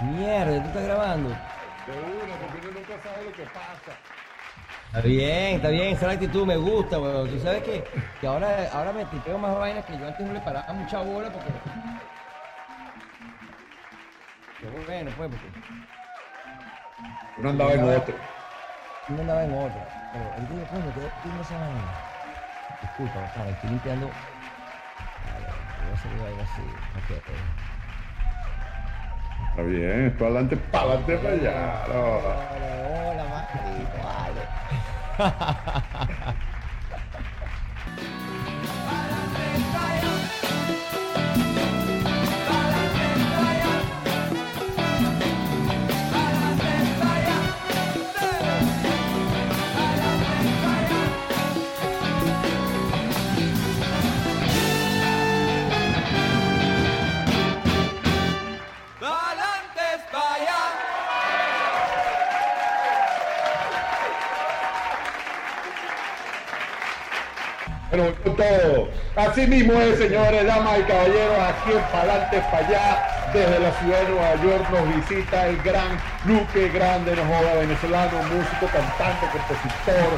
Mierda, ¿tú estás grabando? Seguro, porque uno nunca sabe lo que pasa. Está bien, está bien, esa es la actitud me gusta, weón. Tú sabes que, que ahora, ahora me tipeo más vainas que yo antes no le paraba mucha bola porque. Pero bueno, pues, porque Uno andaba en otro. uno andaba en otra. Pero ahorita digo, coño, ¿qué tiene esa vaina? Disculpa, cara, estoy limpiando. Vale, voy a hacer vaina así. Ok. Está bien, para adelante, para adelante, para allá. Hola, hola, vale. Todo. Así mismo es, señores, damas y caballeros, aquí en Palante para allá, desde la ciudad de Nueva York, nos visita el gran Luque Grande, nos joda, venezolano, músico, cantante, compositor,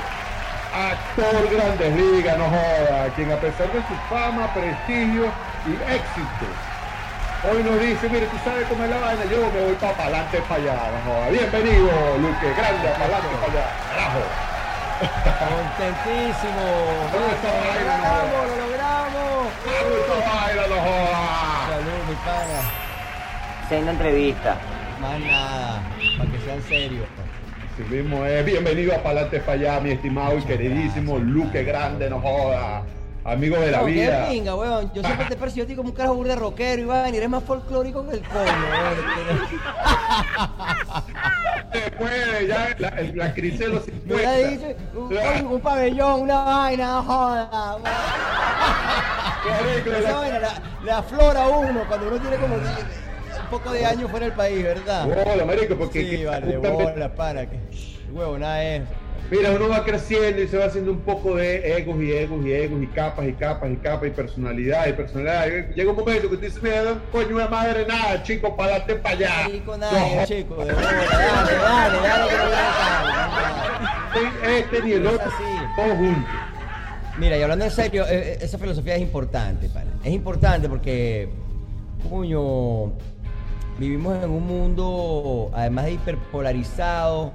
actor grandes ligas, nos joda, quien a pesar de su fama, prestigio y éxito, hoy nos dice, mire, tú sabes cómo es la vaina, yo me voy para Palante para allá, nos joda. Bienvenido, Luque Grande, a Palante para allá. Contentísimo. ¿Cómo está Lo logramos, lo logramos. Salud, mi pana. Haciendo entrevista. Más nada, para que sean serios. Así mismo es. Bienvenido a Palante para allá, mi estimado y queridísimo Luque Grande, no joda. Amigo de la No, qué vida. pinga, weón. Yo siempre te percibo a ti como un carajo burda rockero y vaina, y eres más folclórico que el coño. Se puede, ya la, la crisis de los Me hubiera 50. dicho un, un- pabellón, una vaina, joda. Esa la- vaina la, la aflora uno cuando uno tiene como un poco de años fuera del país, ¿verdad? Bola, marico, porque Sí, vale, justamente- bola, para que. Huevo, nada es. Mira, uno va creciendo y se va haciendo un poco de egos y egos y egos y capas y capas y capas y personalidad y personalidad. Llega un momento que tú dices, mira, no, coño de madre, nada, chico, palante para allá. Chico, nada, chico, de dale, dale, dale, tarde. Este ni el otro, todos juntos. Mira, y hablando en serio, eh, eh, esa filosofía es importante, pana. Es importante porque, coño, vivimos en un mundo, además de hiperpolarizado,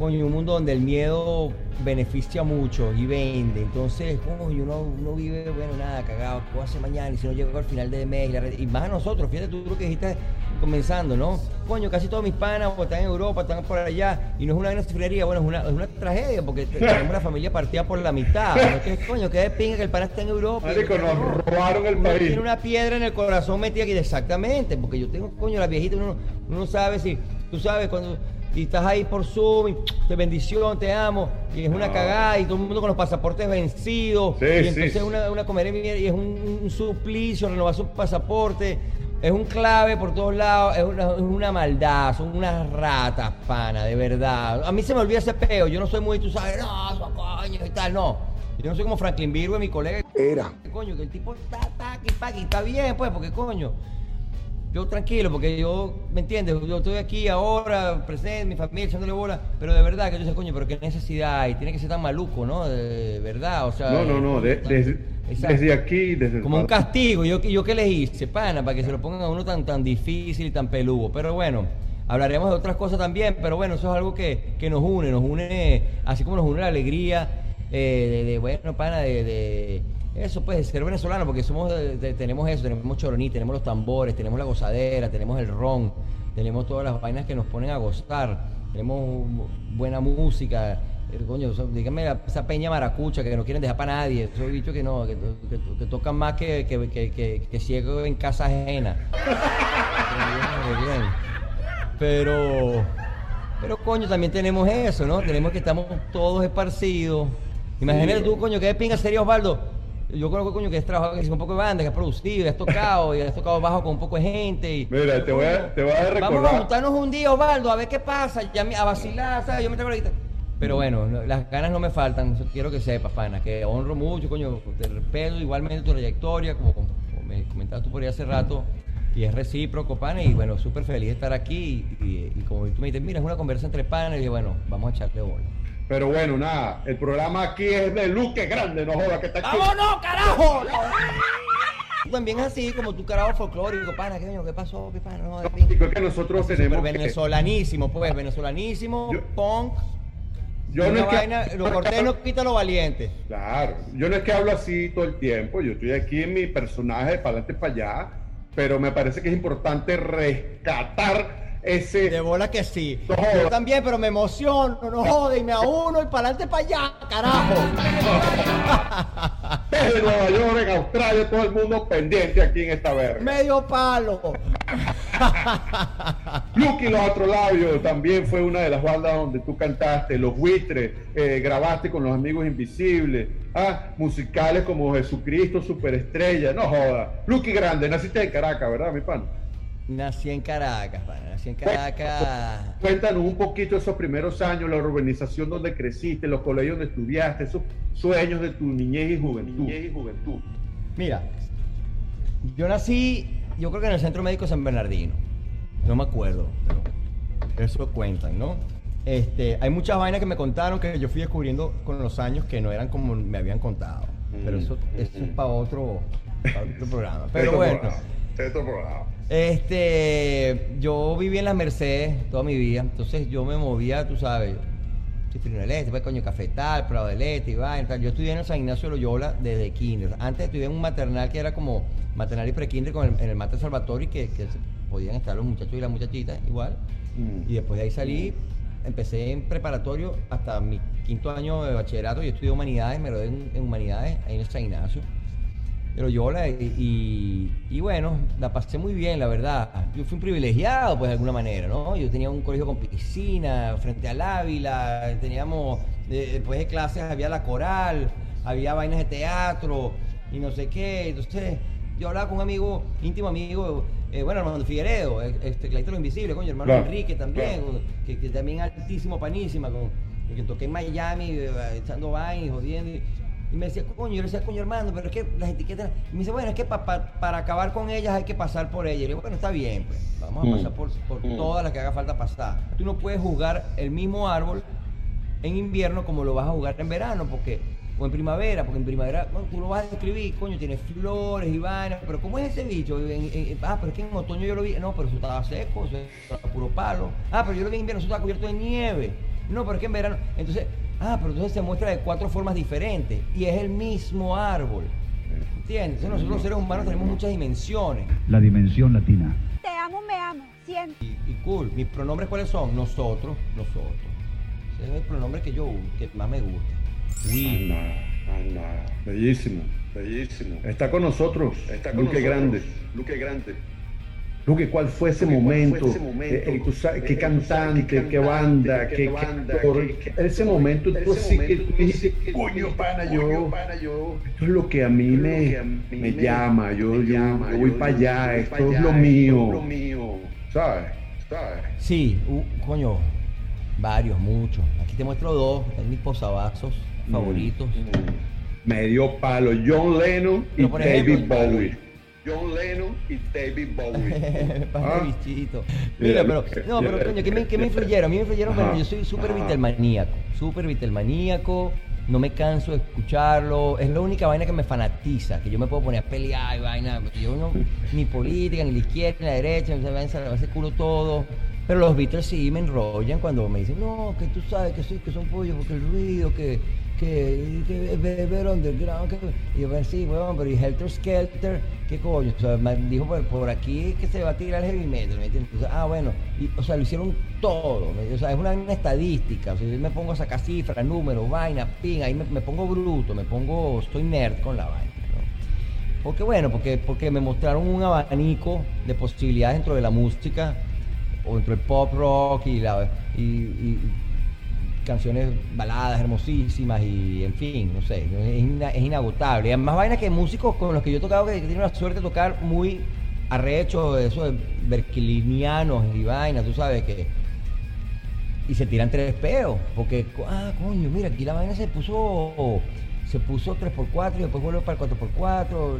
coño, un mundo donde el miedo beneficia mucho y vende. Entonces, coño, uno, uno vive, bueno, nada, cagado, ¿qué hacer mañana? Y si no llego al final de mes, y, la red- y más a nosotros, fíjate tú lo que dijiste comenzando, ¿no? Coño, casi todos mis panas o están en Europa, están por allá, y no es una gran sufriría, bueno, es una, es una tragedia, porque te- tenemos la familia partida por la mitad. ¿no? Que, coño, que de pinga que el pana está en Europa. Marico, nos no. robaron el país. tiene una piedra en el corazón metida aquí, exactamente, porque yo tengo, coño, la viejita, uno, uno no sabe si, tú sabes, cuando y estás ahí por Zoom, y te bendición, te amo, y es una No. cagada, y todo el mundo con los pasaportes vencidos, Sí, y entonces sí. una, una comer y es un, un suplicio renovar su pasaporte, es un clave por todos lados, es una, es una maldad, son unas ratas, pana, de verdad. A mí se me olvida ese peo, yo no soy muy, tú sabes, no, eso, coño, y tal, no. Yo no soy como Franklin Virgo, mi colega. Era. Coño, que el tipo está taqui, paqui, está bien, pues, porque coño. Yo tranquilo, porque yo, ¿me entiendes? Yo estoy aquí ahora, presente, mi familia, echándole bola, pero de verdad que yo sé, coño, pero qué necesidad hay, tiene que ser tan maluco, ¿no? De, verdad, o sea. No, no, no, de- desde, desde aquí, desde el Como un castigo, yo, yo qué les hice, pana, para que se lo pongan a uno tan, tan difícil y tan peludo. Pero bueno, hablaremos de otras cosas también, pero bueno, eso es algo que, que nos une, nos une, así como nos une la alegría eh, de, de, bueno, pana, de, de eso, pues, ser venezolano, porque somos, tenemos eso, tenemos choroní, tenemos los tambores, tenemos la gozadera, tenemos el ron, tenemos todas las vainas que nos ponen a gozar, tenemos buena música. Eh, Coño, dígame esa peña maracucha que no quieren dejar para nadie. Esos bichos que no, que, que- que tocan más que, que, que, que- que ciego en casa ajena. Pero bien. Pero, pero coño, también tenemos eso, ¿no? Tenemos que estamos todos esparcidos. Imagínate tú, coño, que de pinga sería Osvaldo. Yo conozco, coño, que has trabajado que hizo un poco de banda, que has producido, que has tocado, y has tocado bajo con un poco de gente. Y, Mira, te voy a- te voy a recordar- Vamos a juntarnos un día, Osvaldo, a ver qué pasa, ya me- a vacilar, ¿sabes? Yo me traigo ahorita. Pero bueno, no- las ganas no me faltan, quiero que sepas, pana, que honro mucho, coño, te respeto igualmente tu trayectoria, como, como me comentabas tú por ahí hace rato, Y es recíproco, pana, y bueno, súper feliz de estar aquí. Y, y- y como tú me dices, mira, es una conversa entre panas, y bueno, vamos a echarle bola. Pero bueno, nada, el programa aquí es de Luque Grande, no joda que está aquí. ¡Vámonos, carajo! Tú También es así, como tu carajo folclórico, pana, ¿qué, coño? ¿Qué pasó? ¿Qué pana? No, en fin. Chico, es que nosotros tenemos que- venezolanísimo, pues, venezolanísimo, Yo- punk. Yo no es que- vaina, lo cortés no quita lo valiente. Claro, yo no es que hablo así todo el tiempo, yo estoy aquí en mi personaje de para adelante para allá, pero me parece que es importante rescatar ese... De bola que sí. No. Yo también, pero me emociono, no jode, y me a uno y para adelante para allá, carajo. Desde Nueva York, en Australia, todo el mundo pendiente aquí en esta verga. Medio palo. Lucky Los Astrolabios también fue una de las bandas donde tú cantaste, Los Buitres, eh, grabaste con Los Amigos Invisibles, ah, musicales como Jesucristo, Superestrella, no joda. Lucky Grande, naciste en Caracas, ¿verdad, mi pan? Nací en Caracas, pana, nací en Caracas. Cuéntanos un poquito esos primeros años, la urbanización donde creciste, los colegios donde estudiaste, esos sueños de tu niñez y juventud. y juventud. Mira, yo nací, yo creo que en el Centro Médico San Bernardino. No me acuerdo, pero eso cuentan, ¿no? Este, hay muchas vainas que me contaron que yo fui descubriendo con los años que no eran como me habían contado. Pero eso, eso es para otro, para otro programa. Pero bueno. programa, otro programa. Este, yo viví en las Mercedes toda mi vida, entonces yo me movía, tú sabes, Cifrino del Este, pues coño, Cafetal, Prado del Este, vaina, tal. Yo estudié en el San Ignacio de Loyola desde kinder. Antes estudié en un maternal que era como maternal y prekinder con el, en el Mater Salvatori, que, que podían estar los muchachos y las muchachitas igual. Mm. Y después de ahí salí, empecé en preparatorio hasta mi quinto año de bachillerato. Yo estudié humanidades, me gradué en, en humanidades ahí en el San Ignacio de Loyola. Y, y, y bueno, la pasé muy bien, la verdad. Yo fui un privilegiado, pues de alguna manera, ¿no? Yo tenía un colegio con piscina frente al Ávila, teníamos, eh, después de clases había la coral, había vainas de teatro y no sé qué. Entonces, yo hablaba con un amigo, íntimo amigo, eh, bueno, Armando Figueredo, eh, este, Clarito lo Invisible, coño, hermano Claro, Enrique también, claro. que, que también altísimo, panísima, con, que toqué en Miami, eh, echando vainas, jodiendo. Y, y me decía, coño, yo le decía, coño, hermano, pero es que las etiquetas. Y me dice, bueno, es que pa- pa- para acabar con ellas hay que pasar por ellas. Y le digo, bueno, está bien, pues, vamos a Mm. pasar por, por Mm. todas las que haga falta pasar. Tú no puedes jugar el mismo árbol en invierno como lo vas a jugar en verano, porque o en primavera, porque en primavera bueno, tú lo vas a describir, coño, tiene flores y vainas, pero ¿cómo es ese bicho? En- en- ah, pero es que en otoño yo lo vi, no, pero eso estaba seco, eso estaba puro palo. Ah, pero yo lo vi en invierno, eso estaba cubierto de nieve. No, pero es que en verano, entonces, ah, pero entonces se muestra de cuatro formas diferentes y es el mismo árbol. ¿Entiendes? Entonces nosotros los seres humanos tenemos muchas dimensiones. La dimensión latina. Te amo, me amo, siempre. Y, y cool. ¿Mis pronombres cuáles son? Nosotros, nosotros. Ese es el pronombre que yo que más me gusta. We. Bellísimo, bellísimo. Está con nosotros, está con Luque Grande. Luque Grande. Luque, ¿cuál fue ese momento? Eh, eh, tú sabes, ¿Qué cantante, qué banda, qué, qué actor? Ese momento, tú así que tú dijiste, coño, pana, yo, esto es lo que a mí me, me llama, yo, yo, yo voy para allá, esto es lo mío. ¿Sabes? ¿Sabes? Sí, uh, coño, varios, muchos. Aquí te muestro dos, están mis posavasos favoritos. Me dio palo John Lennon y David Bowie. John Lennon y David Bowie. Padre Ah. bichito. Mira, pero, no, pero coño, ¿qué me, Luque. qué me influyeron? A mí me influyeron, Ajá, pero yo soy súper vitelmaníaco, súper vitelmaníaco, no me canso de escucharlo, es la única vaina que me fanatiza, que yo me puedo poner a pelear y vaina, yo no, ni política, ni la izquierda, ni la derecha, me va a hacer culo todo. Pero los Beatles sí me enrollan cuando me dicen, no, que tú sabes que, soy, que son pollos, porque el ruido, que, que, que beber underground, que... Y yo, "Bueno, sí, weón, pero y Helter Skelter, ¿qué coño? O sea, me dijo por, por aquí que se va a tirar el heavy metal, ¿me entiendes? Ah, bueno, y, o sea, lo hicieron todo, ¿me- o sea, es una, estadística, o sea, yo me pongo a sacar cifras, números, vaina, ping, ahí me, pongo bruto, me pongo, estoy nerd con la vaina, ¿no? Porque bueno, porque, porque me mostraron un abanico de posibilidades dentro de la música, o dentro del pop rock y, la, canciones baladas hermosísimas y en fin, no sé, es, ina- es inagotable. Y además vaina que músicos con los que yo he tocado que, tienen la suerte de tocar muy arrecho, eso de berkelinianos y vainas, tú sabes que y se tiran tres peos, porque, ah, coño, mira, aquí la vaina se puso, se puso 3x4 y después volvió para el 4x4.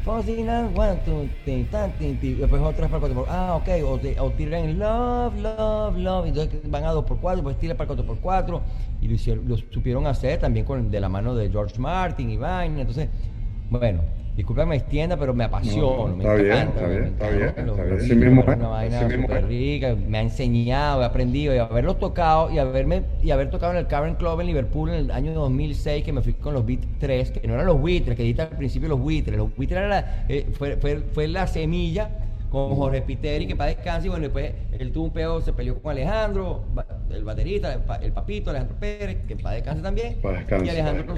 Fosina, one, two, tin, tan, tin, después otra para el 4x4. Ah, ok, o, te- o tiran love, love, love. Entonces van a 2x4, después tiran para el 4x4. Y lo, hicieron, lo supieron hacer también con, de la mano de George Martin y vaina. Entonces, bueno, disculpa que me extienda, pero me apasiona. No, me está bien, encanta, está me bien, está encanta, bien, está bien. Beatles, Así mismo es es, una vaina mismo rica, me ha enseñado, he aprendido y haberlos tocado y haberme y haber tocado en el Cavern Club en Liverpool en el año 2006 que me fui con los Beat 3, que no eran los buitres, que dijiste al principio los buitres, los buitres era eh, fue, fue, fue la semilla con Jorge Piteri que para descanse y bueno, después él tuvo un peo, se peleó con Alejandro, el baterista, el, pa- el papito, Alejandro Pérez, que para descanse también. Pa' descanse, y Alejandro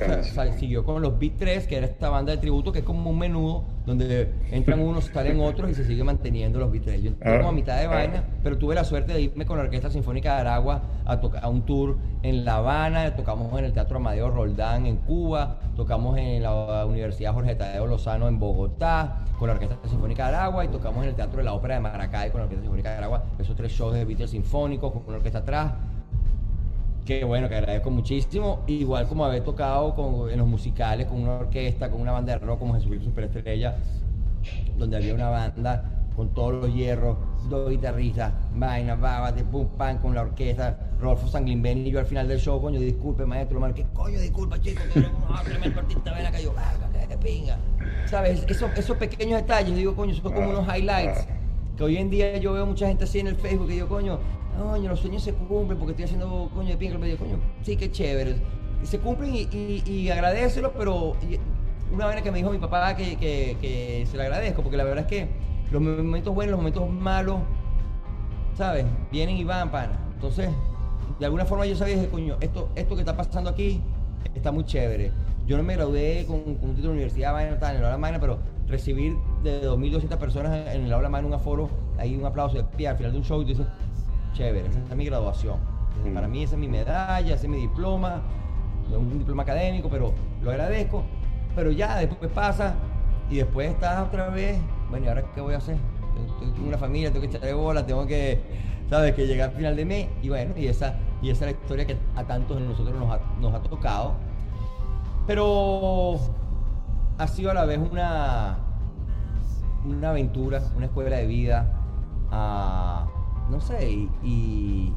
siguió con los Beat 3, que era esta banda de tributo que es como un menudo donde entran unos, salen otros y se sigue manteniendo los Beat 3. Yo entré Ah, como a mitad de ah. vaina, pero tuve la suerte de irme con la Orquesta Sinfónica de Aragua a, a un tour en La Habana, tocamos en el Teatro Amadeo Roldán en Cuba, tocamos en la Universidad Jorge Tadeo Lozano en Bogotá con la Orquesta Sinfónica de Aragua y tocamos en el Teatro de la Ópera de Maracay con la Orquesta Sinfónica de Aragua, esos tres shows de Beatles sinfónicos con una orquesta atrás. Que bueno, que agradezco muchísimo. Igual como haber tocado con- en los musicales con una orquesta, con una banda de rock como Jesucristo Superestrella, donde había una banda con todos los hierros, dos guitarristas, vaina, babate, pum, pan con la orquesta, Rolfo Sanglimbeni y yo al final del show, coño, disculpe maestro, mal, ¿qué coño disculpa chico? Que no, tremendo artista, ven acá, yo, verga, qué pinga. ¿Sabes? Esos, esos pequeños detalles, yo digo, coño, son como unos highlights que hoy en día yo veo mucha gente así en el Facebook que digo, coño, coño, los sueños se cumplen porque estoy haciendo coño de pinga, pero digo, coño, sí, qué chévere. Y se cumplen y, y, agradecelo, pero una vez que me dijo mi papá que, que, se le agradezco, porque la verdad es que los momentos buenos, los momentos malos, ¿sabes? Vienen y van, pana. Entonces, de alguna forma yo sabía que, coño, esto, esto que está pasando aquí está muy chévere. Yo no me gradué con, un título de universidad, vaina, tal, en el aula magna, pero recibir de 2.200 personas en el aula magna un aforo, ahí un aplauso de pie al final de un show y tú dices, chévere, esa es mi graduación. Mm. Para mí esa es mi medalla, ese es mi diploma, un diploma académico, pero lo agradezco. Pero ya después pasa y después estás otra vez, bueno, ¿y ahora qué voy a hacer? Tengo- una familia, tengo que echarle bola, tengo que, ¿sabes? Que llegar al final de mes. Y bueno, y esa, y esa es la historia que a tantos de nosotros nos ha, nos ha tocado. Pero ha sido a la vez una, una aventura, una escuela de vida, ah, no sé, y, y-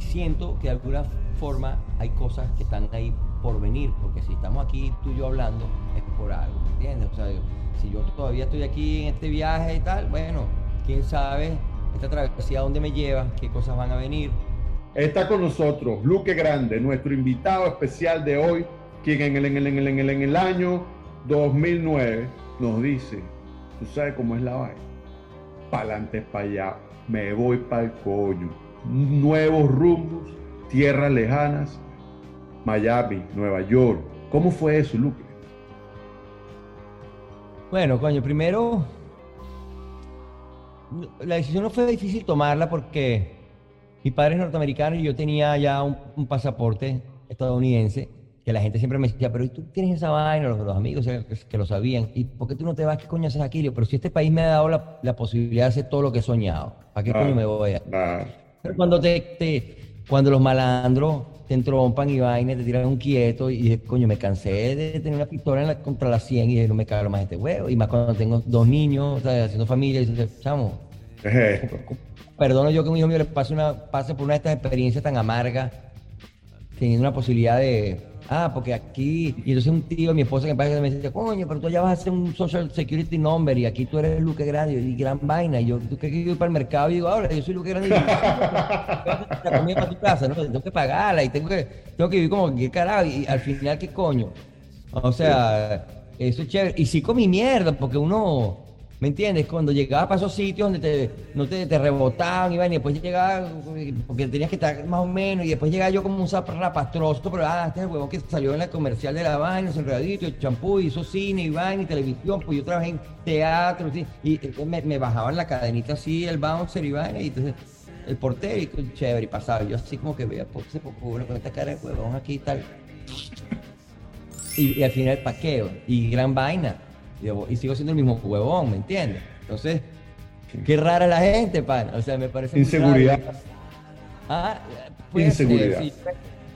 siento que de alguna forma hay cosas que están ahí por venir, porque si estamos aquí tú y yo hablando es por algo, ¿me ¿entiendes? O sea, si yo todavía estoy aquí en este viaje y tal, bueno, quién sabe esta travesía dónde me lleva, qué cosas van a venir. Está con nosotros Luque Grande, nuestro invitado especial de hoy, quien en el, en el, en el, en el, en el año 2009 nos dice, tú sabes cómo es la vaina, pa'lante para allá, me voy para el coño, nuevos rumbos, tierras lejanas, Miami, Nueva York. ¿Cómo fue eso, Luque? Bueno, coño, primero, la decisión no fue difícil tomarla porque mi padre es norteamericano y yo tenía ya un, un pasaporte estadounidense que la gente siempre me decía, pero ¿y tú tienes esa vaina? Los, los amigos que, lo sabían. ¿Y por qué tú no te vas? ¿Qué coño haces aquí? Pero si este país me ha dado la, la posibilidad de hacer todo lo que he soñado, ¿para qué Ah. coño me voy a...? Ah, Pero Cuando, te, te- cuando los malandros te entrompan y vainas, te tiran un quieto y dije, coño, me cansé de tener una pistola en la- contra la 100 y dije, no me cago más este huevo. Y más cuando tengo dos niños, o sea, haciendo familia, y dices, chamo, ¿qué es esto? perdono yo que mi hijo mío le pase, una, pase por una de estas experiencias tan amargas, teniendo una posibilidad de, ah, porque aquí, y entonces un tío, mi esposa que me dice, coño, pero tú ya vas a hacer un social security number y aquí tú eres Luque Grande y gran vaina, y yo, tú que yo voy para el mercado y digo, ahora yo soy Luque Grande y yo, la comida para tu casa, ¿no? Tengo que pagarla y tengo que, tengo que vivir como que carajo, y al final, ¿qué coño? O sea, eso es chévere. Y sí comí mierda, porque uno, ¿me entiendes? Cuando llegaba para esos sitios donde te, no te, te rebotaban, iban, y después llegaba, porque tenías que estar más o menos, y después llegaba yo como un rapastroso, pero ah, este es el huevón que salió en la comercial de la vaina, enredadito, el champú, hizo cine, y vaina, y televisión, pues yo trabajé en teatro, y me, me bajaban la cadenita así, el bouncer y vaina, y entonces el portero, y chévere, y pasaba, yo así como que veía, por ese poco bueno con esta cara de huevón aquí y tal. Y, al final paqueo. Y gran vaina. Y, sigo siendo el mismo huevón, ¿me entiendes? Entonces, qué rara la gente, pana. O sea, me parece. Inseguridad. Ah, puede ser, Inseguridad. sí.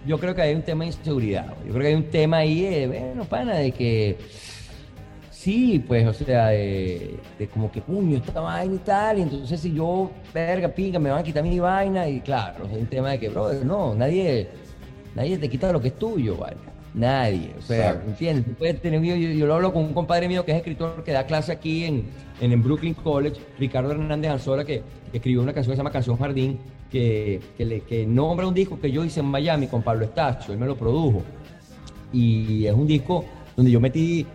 yo creo que hay un tema de inseguridad. Yo creo que hay un tema ahí de, bueno, pana, de que sí, pues, o sea, de, de como que, puño, esta vaina y tal, y entonces si yo, verga, pinga, me van a quitar mi vaina, y claro, hay un tema de que, brother, no, nadie, nadie te quita lo que es tuyo, ¿vale? Nadie, o sea, Exacto. ¿entiendes? Tú puedes tener, yo, yo lo hablo con un compadre mío que es escritor, que da clase aquí en, en, en Brooklyn College, Ricardo Hernández Anzola, que, que escribió una canción que se llama Canción Jardín, que, que, le, que nombra un disco que yo hice en Miami con Pablo Estacho, él me lo produjo. Y es un disco donde yo metí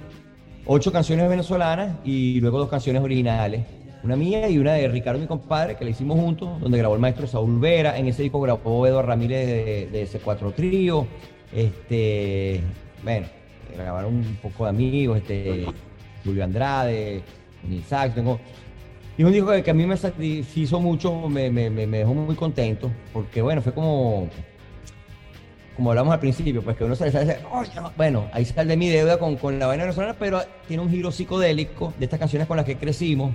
ocho canciones venezolanas y luego dos canciones originales. Una mía y una de Ricardo, mi compadre, que la hicimos juntos, donde grabó el maestro Saúl Vera. En ese disco grabó Eduardo Ramírez de, de C4 Trío. Este, bueno, grabaron un poco de amigos, este, Julio Andrade, Nil Sax, tengo. Y un disco que, a mí me satisfizo mucho, me, me, me, dejó muy contento, porque bueno, fue como, como hablamos al principio, pues que uno se sale, bueno, ahí sale mi deuda con, con la vaina venezolana, pero tiene un giro psicodélico de estas canciones con las que crecimos,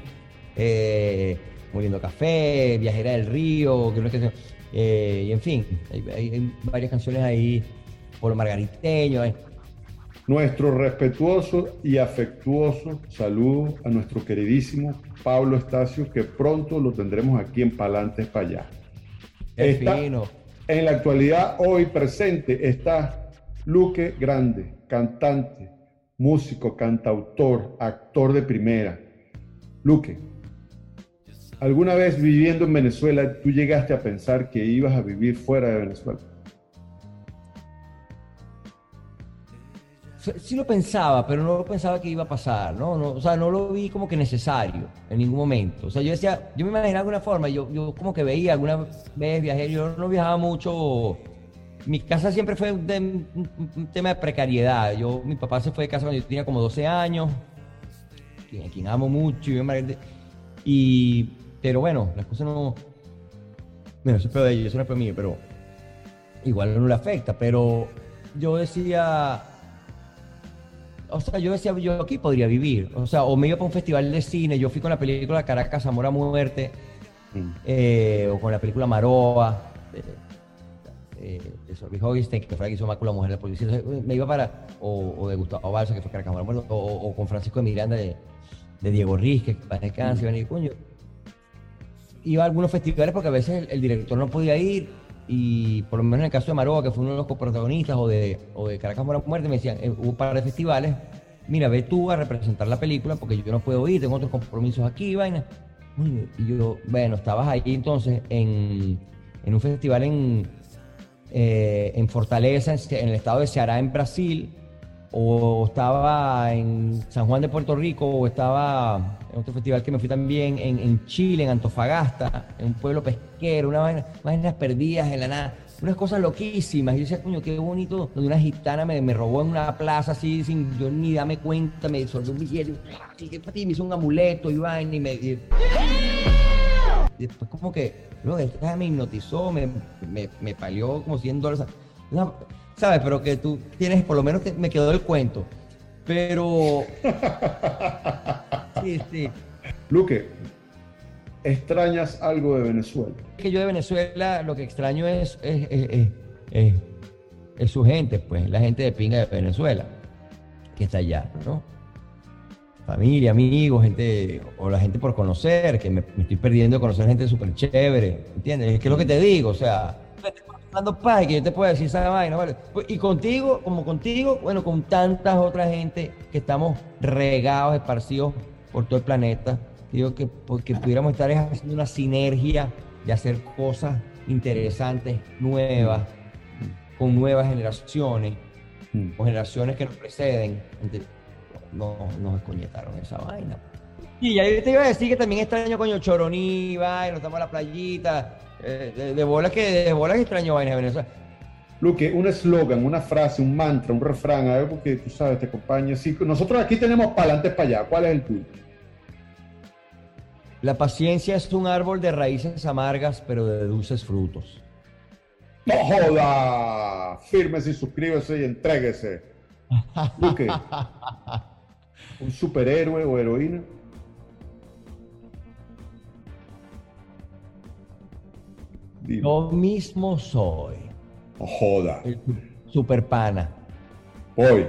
eh, Muriendo Café, Viajera del Río, que no es que, eh, y en fin, hay varias canciones ahí, por Margariteño, eh. Nuestro respetuoso y afectuoso saludo a nuestro queridísimo Pablo Estacio, que pronto lo tendremos aquí en Palantes para allá. Está- fino. En la actualidad, hoy presente, está Luque Grande, cantante, músico, cantautor, actor de primera. Luque, ¿alguna vez viviendo en Venezuela tú llegaste a pensar que ibas a vivir fuera de Venezuela? Sí- lo pensaba, pero no lo pensaba que iba a pasar, ¿no? no o sea, no lo vi como que necesario en ningún momento. O sea, yo decía, yo me imaginaba de alguna forma, yo, yo como que veía alguna vez viajé, yo no viajaba mucho. Mi casa siempre fue un, tem- un- un tema de precariedad. Yo, mi papá se fue de casa cuando yo tenía como 12 años, a quien amo mucho, y, y pero bueno, las cosas no... Bueno, eso es peor de ellos, eso no es peor mío, pero igual no le afecta, pero yo decía, o sea, yo decía, yo aquí podría vivir. O sea, o me iba para un festival de cine, yo fui con la película Caracas, Amor a Muerte, eh, o con la película Maroa, de, eh, de Sorby Hogestein, que fue la que hizo Mácula Mujer de la Policía. Me iba para, o, o de Gustavo Balsa, que fue Caracas, Amor a Muerte, o, o con Francisco de Miranda de, de Diego Riz, que para descanse, iban a ir, coño. Iba a algunos festivales porque a veces el, el director no podía ir y por lo menos en el caso de Maroa, que fue uno de los coprotagonistas, o de, o de Caracas Mora Muerte, me decían, eh, hubo un par de festivales, mira, ve tú a representar la película porque yo no puedo ir, tengo otros compromisos aquí, vaina. Y yo, bueno, estabas ahí entonces en, en un festival en, eh, en Fortaleza, en el estado de Ceará, en Brasil, o estaba en San Juan de Puerto Rico, o estaba en otro festival que me fui también en, en Chile, en Antofagasta, en un pueblo pesquero, una vaina, vainas perdidas en la nada, unas cosas loquísimas. Y yo decía, coño, qué bonito, donde una gitana me, me robó en una plaza así, sin yo ni darme cuenta, me soltó un billete, y ti, me hizo un amuleto y vaina, y me. y- y después como que, luego esta me hipnotizó, me, me, me palió como 100 dólares. Una- ¿Sabes? Pero que tú tienes, por lo menos te- me quedó el cuento. Pero... Sí, sí. Luque, ¿extrañas algo de Venezuela? que yo de Venezuela lo que extraño es, es, es- es- es- es su gente, pues, la gente de pinga de Venezuela, que está allá, ¿no? Familia, amigos, gente, o la gente por conocer, que me, me estoy perdiendo de conocer gente súper chévere, ¿entiendes? Es que es lo que te digo, o sea, paz y que yo te puedo decir esa vaina, ¿vale? Pues, Y contigo, como contigo, bueno, con tantas otras gente que estamos regados, esparcidos por todo el planeta, digo que porque pudiéramos estar haciendo una sinergia de hacer cosas interesantes, nuevas, con nuevas generaciones, con generaciones que nos preceden. Ente- No, nos escoñetaron esa vaina. Y ya yo te iba a decir que también extraño coño Choroní, vaina, estamos en la playita, eh, de, de bolas que de bolas que extraño vainas de Venezuela. Luque, un eslogan, una frase, un mantra, un refrán, algo que tú sabes, te acompaña. Sí, nosotros aquí tenemos para adelante, para allá. ¿Cuál es el tuyo? La paciencia es un árbol de raíces amargas, pero de dulces frutos. ¡No joda! Fírmese y suscríbese y entréguese. Luque, un superhéroe o heroína. Dime. Yo mismo soy. No joda. El super pana. Voy.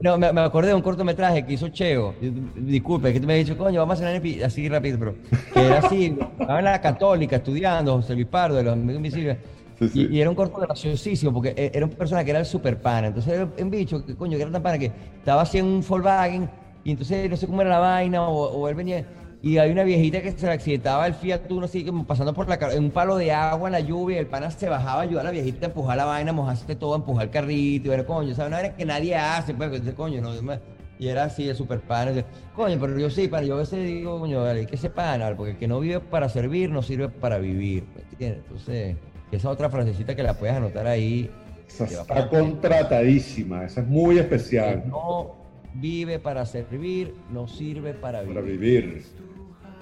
No, me, me acordé de un cortometraje que hizo Cheo. Disculpe, que tú me has dicho, coño, vamos a hacer epi- así rápido, pero que era así, estaba en la católica estudiando, José Luis Pardo, de los amigos invisibles. Sí, sí. Y, y era un corto graciosísimo porque e- era un personaje que era el super pana. Entonces era un bicho que, coño, que era tan pana que estaba así en un Volkswagen y entonces no sé cómo era la vaina o, o él venía. Y hay una viejita que se le accidentaba el Fiat Uno así como pasando por la en un palo de agua en la lluvia. y El pana se bajaba a ayudar a la viejita a empujar la vaina, mojarse todo, a empujar el carrito. Y era coño, ¿sabes? Una vaina que nadie hace, pues, coño, no. no, Y era así, el super pana. dice, Coño, pero yo sí, pana. Yo a veces digo, coño, vale, que ese pana, porque el que no vive para servir no sirve para vivir. ¿me entiendes? Entonces, esa otra frasecita que la puedes anotar ahí. Esa está contratadísima. Esa es muy que especial. no vive para servir, no sirve para vivir. Para vivir.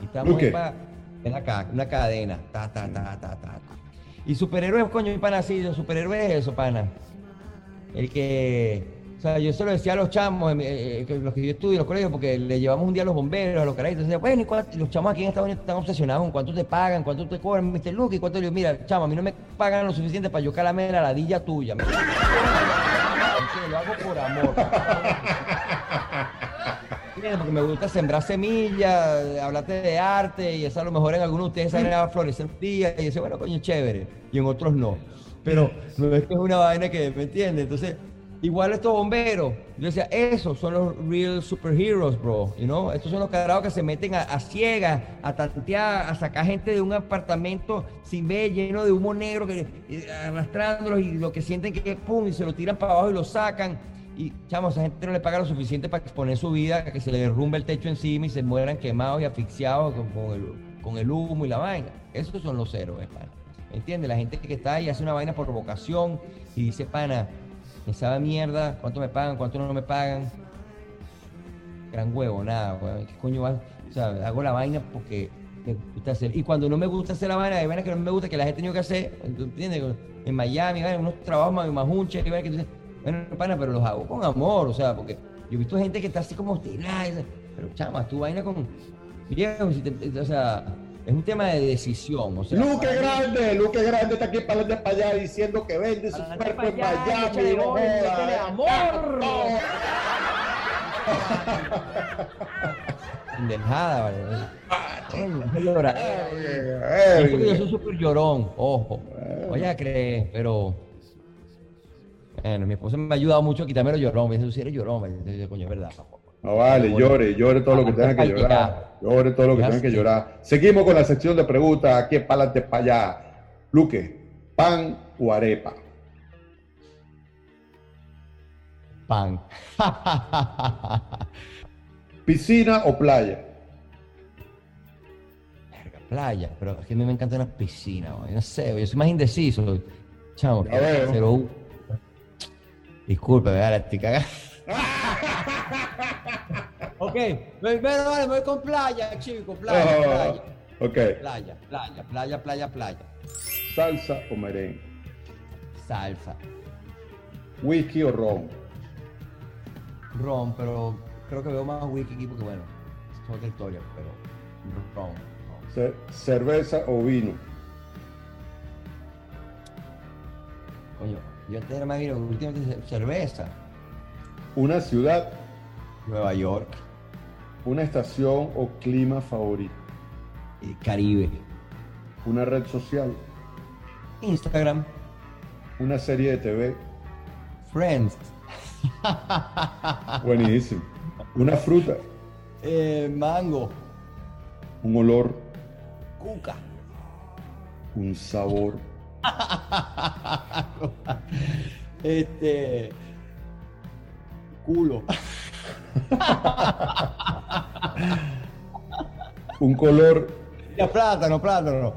Y estamos Luque. en, pa- en la ca- una cadena. Ta, ta, ta, ta, ta. Y superhéroes, coño, mi pana, sí, superhéroes es eso, pana. El que. O sea, yo se lo decía a los chamos, eh, eh, los que yo estudio en los colegios, porque le llevamos un día a los bomberos, a los carajitos. Decía, bueno, ¿y cuánto- los chamos aquí en Estados Unidos están obsesionados con cuánto te pagan, cuánto te cobran, Mr. Luke, y cuánto le digo, mira, chamo, a mí no me pagan lo suficiente para yo calarme la ladilla tuya. Lo hago por amor. Porque me gusta sembrar semillas, hablarte de arte, y eso a lo mejor en algunos de ustedes salen a florecer un día, y dice, bueno, coño, chévere, y en otros no. Pero no es que es una vaina que, ¿me entiendes? Entonces, igual estos bomberos, yo decía, esos son los real superheroes, bro, you know? Estos son los carados que se meten a, a ciegas, a tantear, a sacar gente de un apartamento sin ver, lleno de humo negro, que, eh, arrastrándolos, y lo que sienten que, pum, y se lo tiran para abajo y lo sacan. Y, chamo, esa gente no le paga lo suficiente para exponer su vida, que se le derrumbe el techo encima y se mueran quemados y asfixiados con, el, con el humo y la vaina. Esos son los héroes, pana. ¿Me entiendes? La gente que está ahí hace una vaina por vocación y dice, pana, me sabe mierda, cuánto me pagan, cuánto no me pagan. Gran huevo, nada. ¿Qué coño va? O sea, hago la vaina porque me gusta hacer. Y cuando no me gusta hacer la vaina, hay vainas que no me gusta, que la gente tenido que hacer, ¿tú ¿entiendes? En Miami, vaina, unos trabajos más, más hunches, que tú dices, bueno, pana, pero los hago con amor, o sea, porque yo he visto gente que está así como dice, pero chama, tu vaina con. Viejo, si te- o sea, es un tema de decisión, o sea. Luque Grande, Luque Grande está aquí para adelante para allá diciendo que vende su cuerpo en allá, Miami. no amor. Pendejada, vale. Yo soy súper llorón, ojo. Oye, a creer, pero. Bueno, mi esposa me ha ayudado mucho a quitarme los llorón. Me dice, eres llorón. Me dice, coño, es verdad. No vale, llore, llore todo lo que tenga que llorar. Llore todo lo que tenga que llorar. Seguimos con la sección de preguntas. Aquí es para allá. Luque, pan o arepa. Pan. Piscina o playa. Verga, playa, pero es que a mí me encantan las piscinas. No sé, yo soy más indeciso. Chamo, Ya ¿verdad? La estoy cagando. ok, vale, me voy con playa, chico, playa, playa. ok. Playa, playa, playa, playa, playa. Salsa o merengue. Salsa. Whisky o ron. Ron, pero creo que veo más whisky aquí porque, bueno, es otra historia, pero ron. ron. Ce- cerveza o vino. Coño, yo antes era más últimamente ce- cerveza. Una ciudad, Nueva York, una estación o clima favorito. eh, Caribe, Una red social, Instagram, una serie de TV. Friends, Buenísimo. Una fruta, eh, mango, un olor, cuca. un sabor. este. Culo. Un color, Ya, plátano, plátano.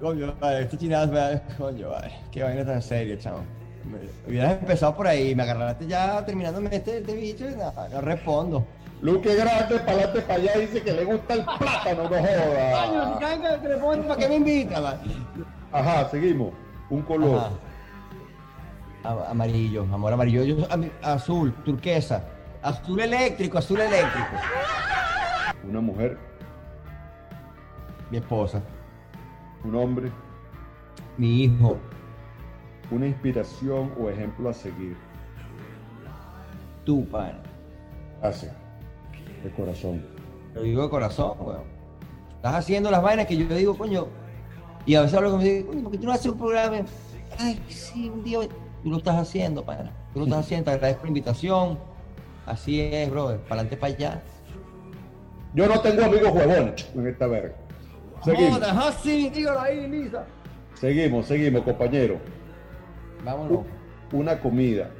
Coño, vale, esta chinada me Coño, vale. Qué vaina tan seria, chavo. Me- Hubieras empezado por ahí, me agarraste ya terminándome este, este bicho y nada, no respondo. Luque grande, para adelante, para allá, dice que le gusta el plátano, no Coño, joda. venga, te respondo, ¿para qué me invitas? va? Ajá, seguimos. Un color, Ajá. Amarillo, amor amarillo. Yo, azul, turquesa. Azul eléctrico, azul eléctrico. una mujer, Mi esposa, un hombre, mi hijo, una inspiración o ejemplo a seguir. Tú, pana. Hace. De corazón. Lo digo de corazón, weón. Estás haciendo las vainas que yo digo, coño. Y a veces hablo con digo, coño, ¿por qué tú no haces un programa? Ay, sí, un día. Tú lo estás haciendo, pana. Tú lo estás haciendo, te agradezco la invitación. Así es, brother. Para adelante, para allá. Yo no tengo amigos huevones en esta verga. Seguimos, Joder, sí, dígalo ahí, Lisa. seguimos, seguimos, compañero. Vámonos. Una comida.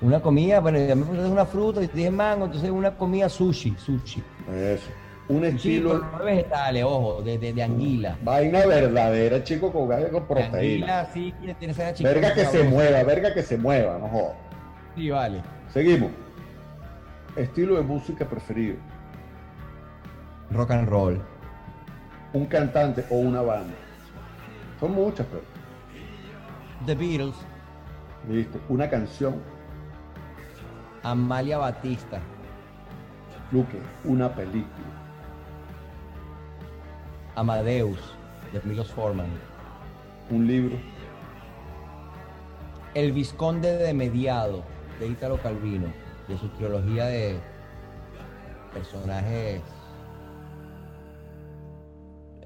Una comida, bueno, ya me puse una fruta y te dije mango, entonces una comida sushi, sushi. Eso. Un Sí, estilo. pero no de vegetales, ojo, de, de, de anguila. Vaina verdadera, chico, con, con De proteína. Anguila, sí, tiene Verga que se mueva, verga que se mueva, no jodas. Sí, vale. Seguimos. Estilo de música preferido. Rock and roll. Un cantante o una banda. Son muchas, pero. The Beatles. Listo. Una canción. Amalia Batista. Luque. Una película. Amadeus. De Milos Forman. Un libro. El Visconde de Mediado. De Italo Calvino. De su trilogía de personajes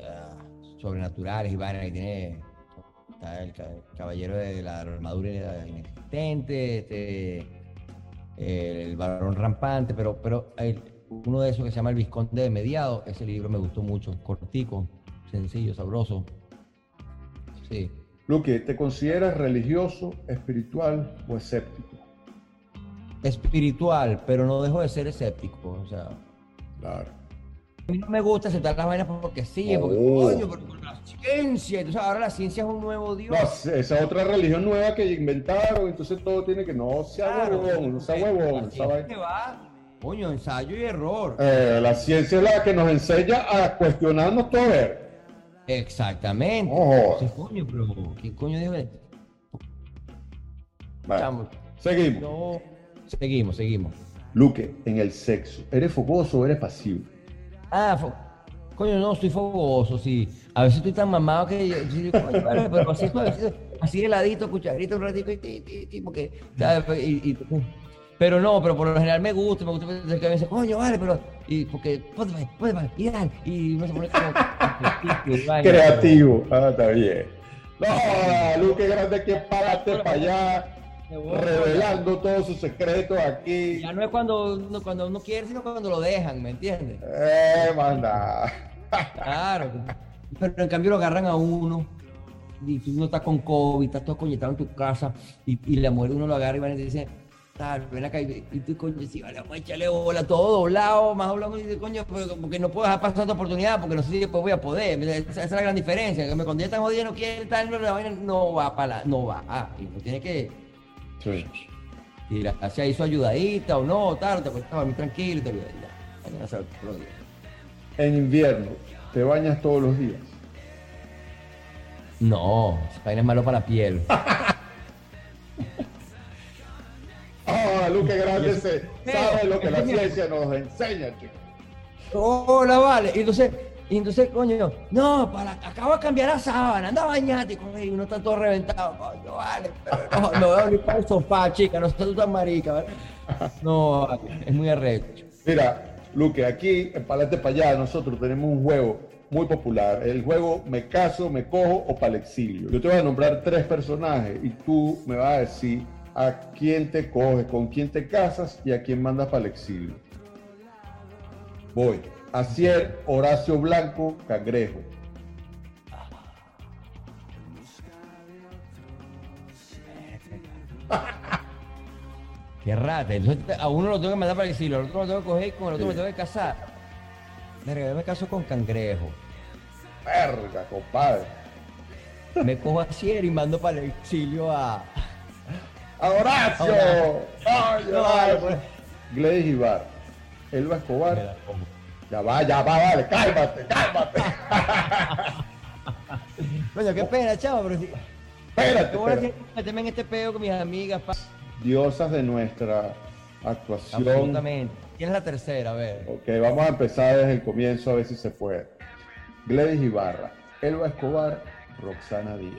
ah, sobrenaturales y vainas que tiene está el, ca- caballero de la armadura inexistente, este, el varón rampante, pero, pero hay uno de esos que se llama El Visconde de Mediado, ese libro me gustó mucho, cortico, sencillo, sabroso. Sí. Luque, ¿te consideras religioso, espiritual o escéptico? Espiritual, pero no dejo de ser escéptico. O sea, Claro. a mí no me gusta aceptar las vainas porque sí, porque Oh. coño, pero por la ciencia. Entonces ahora la ciencia es un nuevo Dios. No, esa otra religión nueva que inventaron, entonces todo tiene que no sea Claro, huevón, no sea la huevón. esa ciencia va, coño, ensayo y error. Eh, la ciencia es la que nos enseña a cuestionarnos todo. ver. Exactamente. Ojo. Entonces, coño, ¿qué coño dijo? Vale, Chamo, Seguimos. no. Seguimos, seguimos. Luque, en el sexo, ¿eres fogoso o eres pasivo? Ah, coño, no, estoy fogoso, sí. A veces estoy tan mamado que yo, yo digo, coño, vale, pero así, así heladito, cucharita un ratito y porque. Y- y- pero no, pero por lo general me gusta, me gusta que me dice, coño, vale, pero, y porque, póntame, póntame, y dale, y uno se pone como Creativo. Ah, está bien. No, Luque Grande para adelante, para allá, revelando todos sus secretos aquí. Ya no es cuando uno, cuando uno quiere, sino cuando lo dejan, ¿me entiendes? Eh, manda. Claro. Pero en cambio lo agarran a uno. Y tú no estás con COVID, estás todo coñetado en tu casa. Y, y la mujer uno lo agarra y van y te dice, tal, ven acá. Y, y tú, coño, sí, vale, vamos a echarle bola, todo doblado, más doblado. Y dice, coño, porque no puedo dejar pasar esta oportunidad, porque no sé si después voy a poder. Esa, esa es la gran diferencia. Que me cuando ya están jodidos, no quiere tal, la vaina no va para la, no va. Ah, y uno tiene que Sí. tirarse ahí su ayudadita o no, tal, te puedes dormir tranquilo y te día. En invierno, ¿te bañas todos los días? No, esa vaina es malo para la piel. Ah, Luque Grande se sabe lo que la ciencia nos enseña, chico. Hola, vale. Y entonces, y entonces, coño, no, para, acabo de cambiar la sábana, anda bañate, coño, y uno está todo reventado, coño, vale, pero no, veo ni para el sofá, chica, no tú tan marica, ¿vale? No, vale, es muy arrecho. Mira, Luque, aquí en Palante para allá nosotros tenemos un juego muy popular. El juego Me caso, me cojo o para el exilio. Yo te voy a nombrar tres personajes y tú me vas a decir a quién te coges, con quién te casas y a quién mandas para el exilio. Voy. Acier, Horacio Blanco, Cangrejo. Qué rata. A uno lo tengo que mandar para el exilio, al otro lo tengo que coger y con el otro me tengo que casar. Verga, yo me caso con cangrejo. Verga, compadre. Me cojo a Cier y mando para el exilio a. ¡A Horacio! Pues. Gladys Ibar. Elba Escobar. Ya va, ya va, vale, cálmate, cálmate. Coño, qué pena, chavo, pero sí. Espérate, que meterme en este peo con mis amigas. pa- Diosas de nuestra actuación. Absolutamente. ¿Quién es la tercera? A ver. Ok, vamos a empezar desde el comienzo a ver si se puede. Gladys Ibarra, Elba Escobar, Roxana Díaz.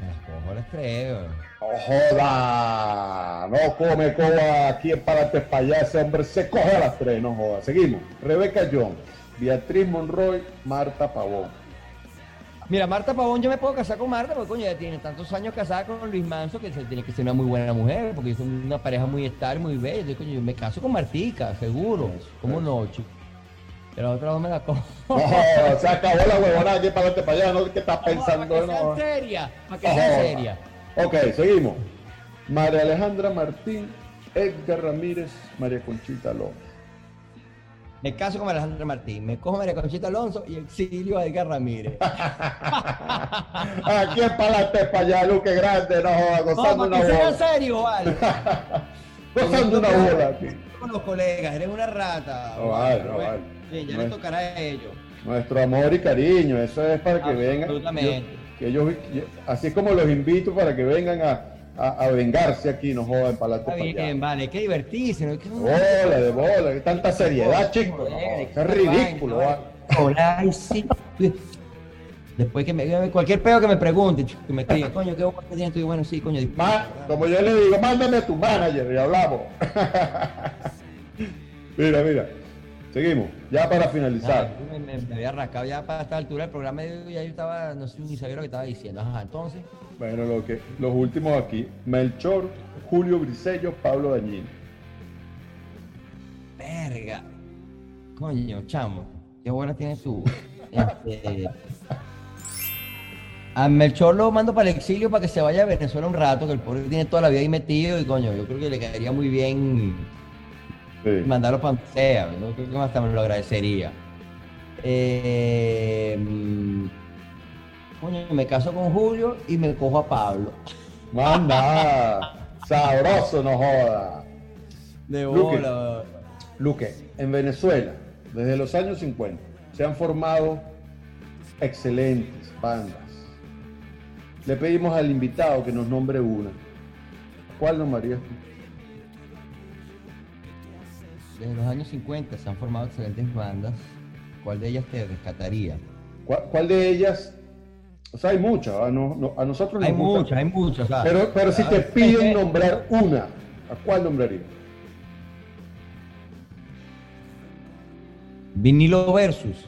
Me las tres. ¡No joda! No come coba aquí en Párate para allá. Ese hombre se coge a las tres, no joda. Seguimos. Rebeca Jones, Beatriz Monroy, Marta Pavón. Mira, Marta Pavón, yo me puedo casar con Marta porque coño, ya tiene tantos años casada con Luis Manso que se tiene que ser una muy buena mujer, porque son una pareja muy estable, muy bella. Entonces, coño, yo me caso con Martica, seguro. ¿Cómo no, chico? Pero la otra no me la cojo. No se acabó la huevonada aquí para para allá. No qué estás Para pensando. que no sea joda. seria, para que No sea seria. Ok, seguimos. María Alejandra Martín, Edgar Ramírez, María Conchita López. Me caso con Alejandra Martín, me cojo María Conchita Alonso y exilio a Edgar Ramírez. Aquí en Palante para allá, Luque Grande, no joda, No, gozando para una que sea bola. serio, vale. Gozando una bola aquí. Con los colegas, eres una rata. No vale, no vale. Bien, ya No le es- tocará a ellos. Nuestro amor y cariño, eso es para que vengan. Que ellos, así es como los invito para que vengan a, a- a vengarse aquí, no jodan para Está para allá. bien, vale, que divertirse. ¿no? Bola de bola, que tanta seriedad, chicos. no, es ridículo. vaina, ¿vale? Hola, sí. Después que me cualquier peo que me pregunte, que me escriban, coño, ¿qué boca tienes tú? Y bueno, sí, coño. Ma- como yo le digo, mándame a tu manager y hablamos. mira, mira. Seguimos, ya para finalizar. Ah, me, me- había rascado ya para esta altura del programa y ya yo estaba, no sé ni sabía lo que estaba diciendo. Ajá, entonces, Bueno, lo que, los últimos aquí. Melchor, Julio Brisello, Pablo Dañino. verga. Coño, chamo, qué buena tienes tú. Este, a Melchor lo mando para el exilio para que se vaya a Venezuela un rato, que el pobre tiene toda la vida ahí metido y coño, yo creo que le caería muy bien Sí. mandarlo para donde sea, ¿no? creo que hasta me lo agradecería. Eh, mm, coño, me caso con Julio y me cojo a Pablo. Manda. Sabroso, no joda. De Luque. bola. Luque, en Venezuela, desde los años 50, se han formado excelentes bandas. Le pedimos al invitado que nos nombre una. ¿Cuál nombrarías tú? Desde los años 50 se han formado excelentes bandas. ¿Cuál de ellas te rescataría? ¿Cuál, cuál de ellas? O sea, hay muchas. A, no- no- a nosotros Hay gusta- muchas, hay muchas. Pero, pero si te ah, piden nombrar una, ¿a cuál nombrarías? Vinilo versus.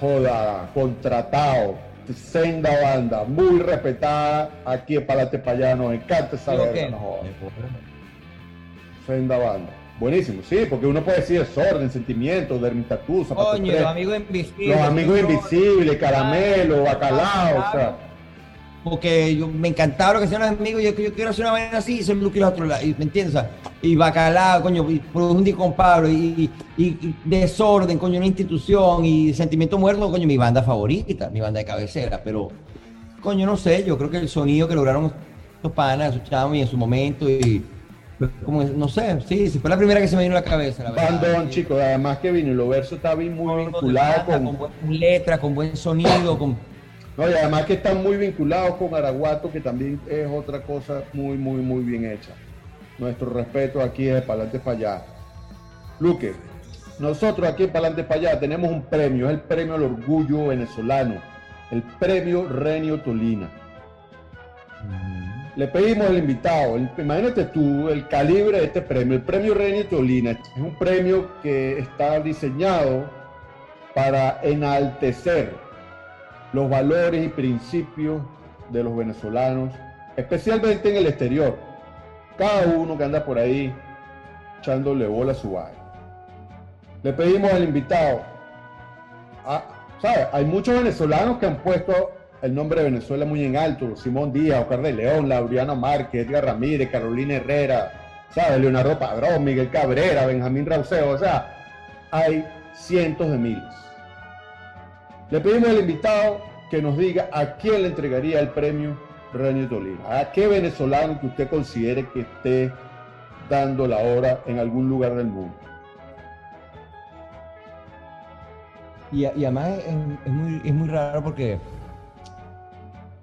Joda, contratado, senda banda, muy respetada aquí en Palate Payá, nos encanta esa ¿Digo verga, no joda. Senda banda. Buenísimo, sí, porque uno puede decir desorden, sentimientos, dermitatú, zapato Coño, los amigos invisibles. los amigos invisibles, caramelo, bacalao, o sea. Porque yo, me encantaba lo que hacían los amigos. Yo, yo quiero hacer una vaina así y Luke y los otros lados. y- ¿Me entiendes? O sea, y bacalao, coño, y profundí con Pablo. Y, y- y desorden, coño, una institución. Y sentimiento muerto, coño, mi banda favorita, mi banda de cabecera. Pero, coño, no sé. Yo creo que el sonido que lograron estos panas, esos chavos, y en su momento. Y, como, no sé, sí, sí, fue la primera que se me vino a la cabeza. La verdad. Bandón, chicos, además que Vinilo Verso está bien muy vinculado con, con, buenas letras, con buen sonido, con No, y además que están muy vinculados con Araguato, que también es otra cosa muy, muy, muy bien hecha. Nuestro respeto aquí es de Palante para allá. Luque, nosotros aquí en Palante para allá tenemos un premio, es el premio al orgullo venezolano, el premio Renio Tolina. Le pedimos al invitado, imagínate tú el calibre de este premio, el premio Renio Tolina. Es un premio que está diseñado para enaltecer los valores y principios de los venezolanos, especialmente en el exterior. Cada uno que anda por ahí echándole bola a su vaina. Le pedimos al invitado, a- ¿sabe? Hay muchos venezolanos que han puesto el nombre de Venezuela muy en alto, Simón Díaz, Oscar de León, Laureano Márquez, Edgar Ramírez, Carolina Herrera, ¿sabe? Leonardo Padrón, Miguel Cabrera, Benjamín Rauseo, o sea, hay cientos de miles. Le pedimos al invitado que nos diga a quién le entregaría el premio Renio Tolina. A qué venezolano que usted considere que esté dando la hora en algún lugar del mundo. Y, además es muy, es muy raro porque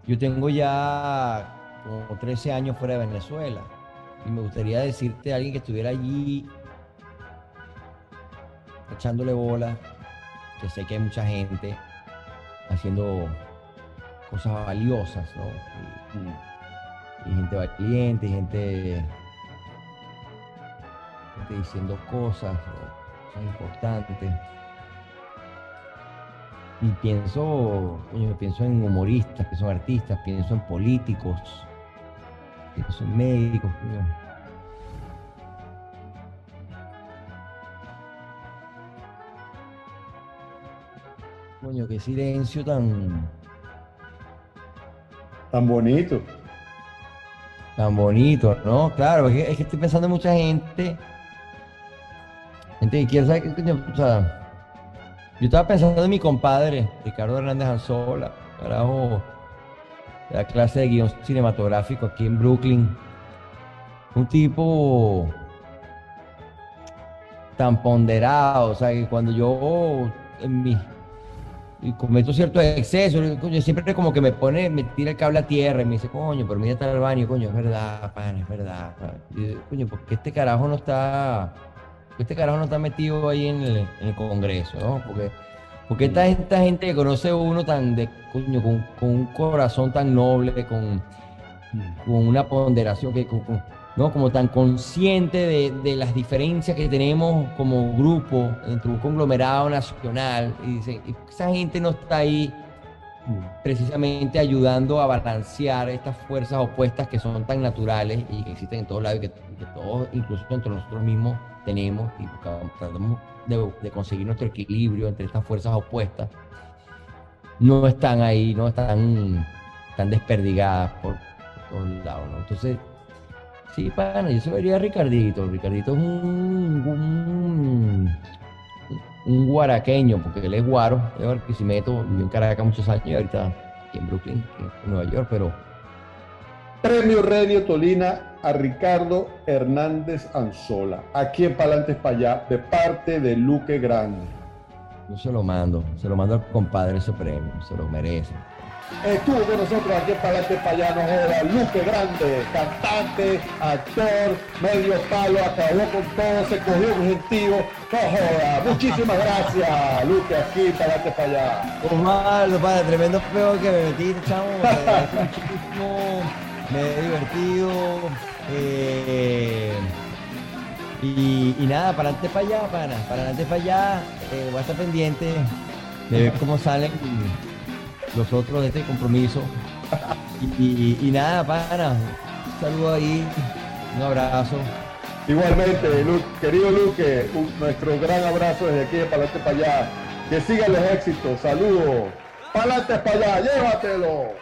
yo tengo ya como 13 años fuera de Venezuela y me gustaría decirte a alguien que estuviera allí echándole bola que sé que hay mucha gente haciendo cosas valiosas, ¿no? Y, gente valiente, y gente, gente diciendo cosas, cosas importantes. Y pienso, coño, pienso en humoristas, pienso en artistas, pienso en políticos, pienso en médicos. coño. Coño, qué silencio tan, Tan bonito. tan bonito, ¿no? Claro, es que, es que estoy pensando en mucha gente. Gente que quiere saber qué coño, o sea, yo estaba pensando en mi compadre, Ricardo Hernández Anzola, carajo, la clase de guion cinematográfico aquí en Brooklyn. Un tipo tan ponderado, o sea, que cuando yo en mi y cometo ciertos excesos, coño, siempre como que me pone, me tira el cable a tierra y me dice, coño, pero mira está al baño, coño, es verdad, pan, es verdad. Y yo, coño, ¿por qué este carajo no está, este carajo no está metido ahí en el, Congreso, ¿no? Porque, porque esta, esta gente que conoce uno tan de, coño, con, un corazón tan noble, con, con una ponderación que, ¿no? Como tan consciente de, de las diferencias que tenemos como grupo entre un conglomerado nacional. Y dicen, "Y esa gente no está ahí precisamente ayudando a balancear estas fuerzas opuestas que son tan naturales y que existen en todos lados y que, que todos, incluso entre nosotros mismos, tenemos y tratamos de, conseguir nuestro equilibrio entre estas fuerzas opuestas. No están ahí, no están, están desperdigadas por, por todos lados. Entonces, sí, pana, yo se diría a Ricardito. Ricardito es un, un, guaraqueño, porque él es guaro, es Barquisimeto, vivió en Caracas muchos años y ahorita aquí en Brooklyn, en Nueva York, pero Premio Renio Tolina a Ricardo Hernández Anzola. Aquí en Palantes para allá, de parte de Luque Grande. yo se lo mando, se lo mando al compadre ese premio, se lo merece. Estuvo con nosotros aquí en Palantes para allá, no joda, Luque Grande, cantante, actor, medio palo, acabó con todo, se cogió un gentío, no joda. Muchísimas gracias, Luque, aquí en Palantes para allá. Osvaldo, padre, tremendo peor que me metí, chamo. me he divertido. Eh, y, nada, para adelante para allá, pana, para adelante para allá. eh, voy a estar pendiente de ver cómo salen los otros de este compromiso. Y, nada, pana, un saludo ahí, un abrazo. Igualmente, Lu- querido Luque, nuestro gran abrazo desde aquí de Palantes para allá. Que sigan los éxitos, saludos. Palantes para allá, llévatelo.